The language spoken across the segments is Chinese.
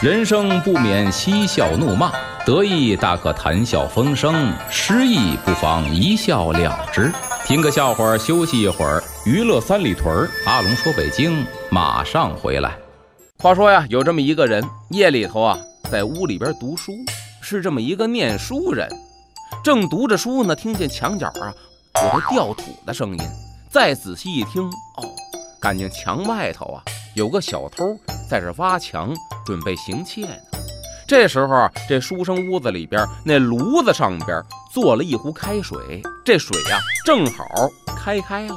人生不免嬉笑怒骂，得意大可谈笑风生，失意不妨一笑了之。听个笑话，休息一会儿。娱乐三里屯儿，阿龙说北京，马上回来。话说呀，有这么一个人，夜里头啊，在屋里边读书，是这么一个念书人，正读着书呢，听见墙角啊有个掉土的声音，再仔细一听，哦，感觉墙外头啊有个小偷在这挖墙。准备行窃呢。这时候啊，这书生屋子里边那炉子上边做了一壶开水，这水呀正好开开了，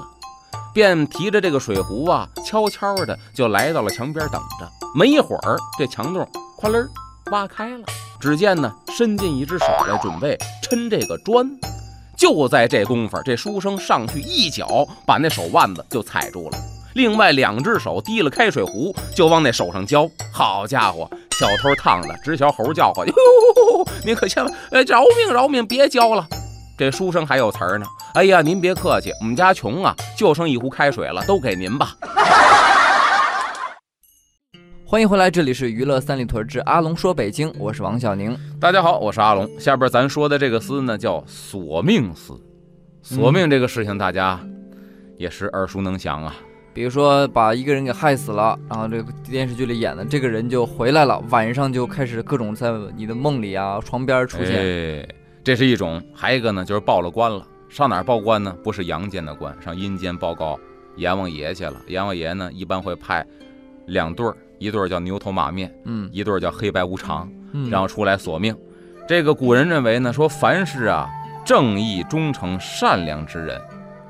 便提着这个水壶啊，悄悄的就来到了墙边等着。没一会儿，这墙洞哐啷挖开了，只见呢伸进一只手来准备抻这个砖。就在这功夫，这书生上去一脚把那手腕子就踩住了。另外两只手提了开水壶，就往那手上浇。好家伙，小偷烫的直小猴叫唤。哟，您可千万，哎，饶命饶命，别浇了。这书生还有词儿呢。哎呀，您别客气，我们家穷啊，就剩一壶开水了，都给您吧。欢迎回来，这里是娱乐三里屯之阿龙说北京，我是王小宁。大家好，我是阿龙。下边咱说的这个司呢，叫索命司。索命这个事情，大家也是耳熟能详啊。比如说把一个人给害死了，然后这个电视剧里演的这个人就回来了，晚上就开始各种在你的梦里啊、床边出现。哎，这是一种。还有一个呢，就是报了官了。上哪儿报官呢？不是阳间的官，上阴间报告阎王爷去了。阎王爷呢，一般会派两对儿，一对儿叫牛头马面，嗯，一对儿叫黑白无常，然后出来索命。这个古人认为呢，说凡是啊正义、忠诚、善良之人，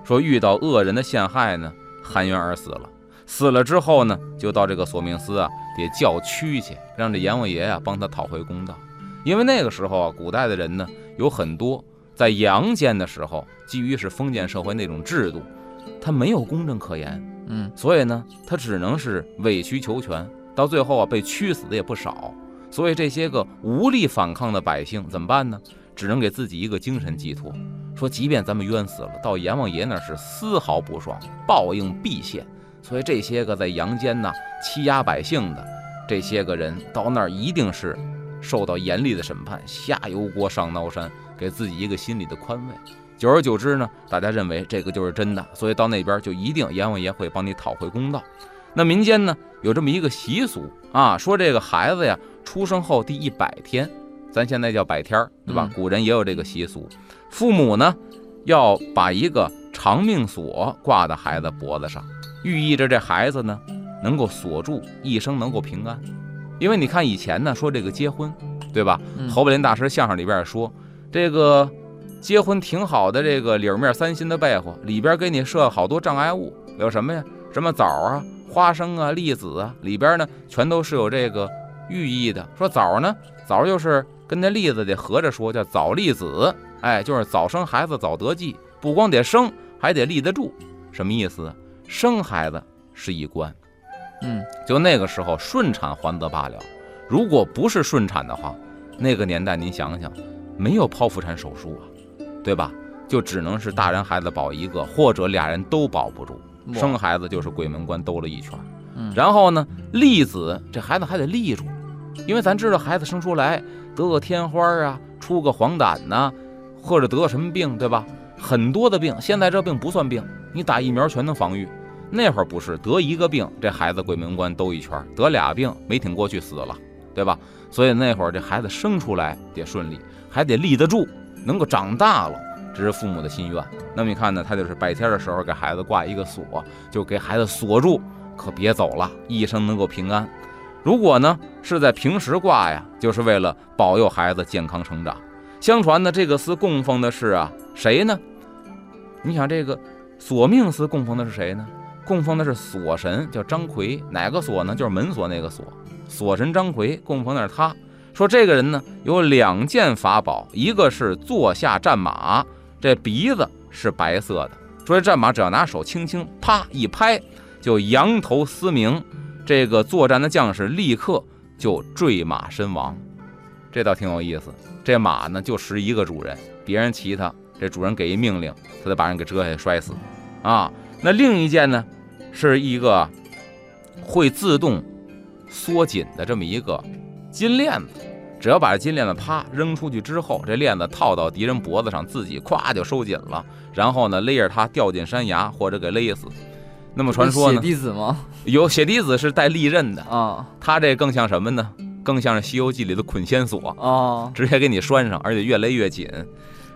说遇到恶人的陷害呢。含冤而死了，死了之后呢，就到这个索命司啊，得叫屈去，让这阎王爷啊帮他讨回公道。因为那个时候啊，古代的人呢，有很多在阳间的时候，基于是封建社会那种制度，他没有公正可言，嗯，所以呢，他只能是委曲求全，到最后啊，被屈死的也不少。所以这些个无力反抗的百姓怎么办呢？只能给自己一个精神寄托。说，即便咱们冤死了，到阎王爷那是丝毫不爽，报应必现。所以这些个在阳间呢欺压百姓的这些个人，到那儿一定是受到严厉的审判，下油锅上刀山，给自己一个心理的宽慰。久而久之呢，大家认为这个就是真的，所以到那边就一定阎王爷会帮你讨回公道。那民间呢有这么一个习俗啊，说这个孩子呀出生后第一百天，咱现在叫百天儿，对吧？古人也有这个习俗。父母呢，要把一个长命锁挂在孩子脖子上，寓意着这孩子呢能够锁住一生，能够平安。因为你看以前呢说这个结婚，对吧？侯宝林大师相声里边说，这个结婚挺好的，这个里面三心的被窝里边给你设好多障碍物，有什么呀？什么枣啊、花生啊、栗子啊，里边呢全都是有这个寓意的。说枣呢，枣就是跟那栗子得合着说，叫早立子。哎，就是早生孩子早得计，不光得生，还得立得住。什么意思？生孩子是一关，嗯，就那个时候顺产还则罢了，如果不是顺产的话，那个年代您想想，没有剖腹产手术啊，对吧？就只能是大人孩子保一个，或者俩人都保不住，生孩子就是鬼门关兜了一圈。然后呢，立子这孩子还得立住，因为咱知道孩子生出来得个天花啊，出个黄疸呐。或者得什么病，对吧？很多的病，现在这病不算病，你打疫苗全能防御。那会儿不是得一个病，这孩子鬼门关兜一圈；得俩病没挺过去死了，对吧？所以那会儿这孩子生出来得顺利，还得立得住，能够长大了，这是父母的心愿。那么你看呢，他就是白天的时候给孩子挂一个锁，就给孩子锁住，可别走了，一生能够平安。如果呢是在平时挂呀，就是为了保佑孩子健康成长。相传呢，这个司供奉的是啊谁呢？你想这个锁命司供奉的是谁呢？供奉的是锁神，叫张奎。哪个锁呢？就是门锁那个锁。锁神张奎供奉的是他。说这个人呢有两件法宝，一个是坐下战马，这鼻子是白色的。说这战马只要拿手轻轻啪一拍，就扬头嘶鸣，这个作战的将士立刻就坠马身亡。这倒挺有意思。这马呢就识一个主人，别人骑它，这主人给一命令，他得把人给折下去摔死。啊，那另一件呢是一个会自动缩紧的这么一个金链子，只要把这金链子啪扔出去之后，这链子套到敌人脖子上，自己咵就收紧了，然后呢勒着它掉进山崖或者给勒死。那么传说呢？血滴子吗？有血滴子是带利刃的啊，它这更像什么呢？更像是《西游记》里的捆仙索啊，直接给你拴上，而且越勒越紧。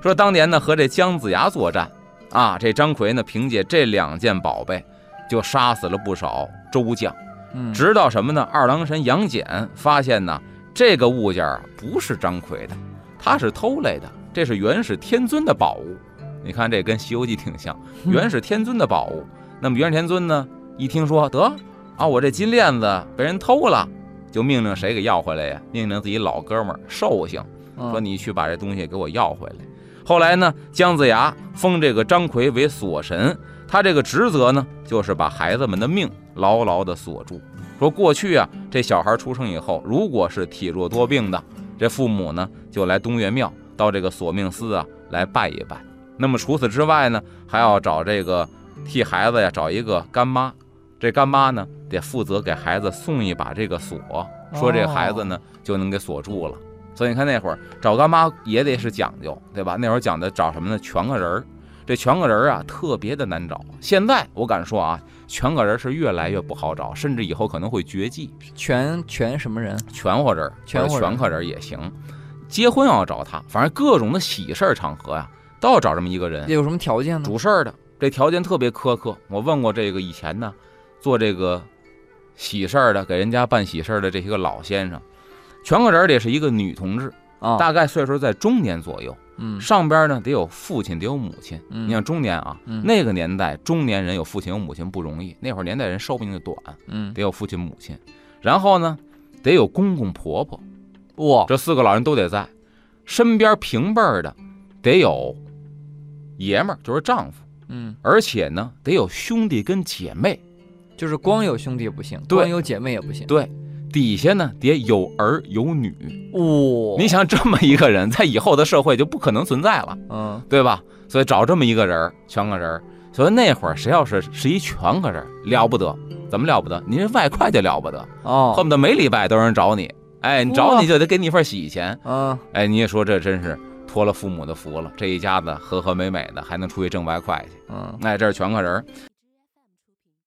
说当年呢和这姜子牙作战啊，这张奎呢凭借这两件宝贝就杀死了不少周将。嗯，直到什么呢？二郎神杨戬发现呢这个物件不是张奎的，他是偷来的，这是元始天尊的宝物。你看这跟《西游记》挺像，元始天尊的宝物。那么元始天尊呢一听说得啊，我这金链子被人偷了。就命令谁给要回来呀？命令自己老哥们儿寿星，说你去把这东西给我要回来。后来呢，姜子牙封这个张奎为锁神，他这个职责呢，就是把孩子们的命牢牢的锁住。说过去啊，这小孩出生以后，如果是体弱多病的，这父母呢就来东岳庙，到这个索命司啊来拜一拜。那么除此之外呢，还要找这个替孩子呀找一个干妈。这干妈呢，得负责给孩子送一把这个锁，说这孩子呢就能给锁住了。所以你看那会儿找干妈也得是讲究，对吧？那会儿讲的找什么呢？全个人儿。这全个人儿啊，特别的难找。现在我敢说啊，全个人是越来越不好找，甚至以后可能会绝迹。全全什么人？全活人，全全客人也行。结婚要找他，反正各种的喜事儿场合呀，都要找这么一个人。有什么条件呢？主事儿的，这条件特别苛刻。我问过这个以前呢。做这个喜事儿的，给人家办喜事儿的这些个老先生，全个人得是一个女同志啊，大概岁数在中年左右。嗯，上边呢得有父亲，得有母亲。嗯，你像中年啊，那个年代中年人有父亲有母亲不容易。那会儿年代人寿命就短，嗯，得有父亲母亲。然后呢，得有公公婆婆。哇，这四个老人都得在身边，平辈儿的得有爷们儿，就是丈夫。嗯，而且呢，得有兄弟跟姐妹。就是光有兄弟不行，光有姐妹也不行。对，底下呢得有儿有女。哇，你想这么一个人，在以后的社会就不可能存在了，嗯，对吧？所以找这么一个人，全个人。所以那会儿谁要是是一全个人，了不得，怎么了不得？您这外快就了不得哦，恨不得每礼拜都有人找你。哎，你找你就得给你一份喜钱。嗯，哎，你也说这真是托了父母的福了，这一家子和和美美的，还能出去挣外快去。嗯，哎，这是全个人。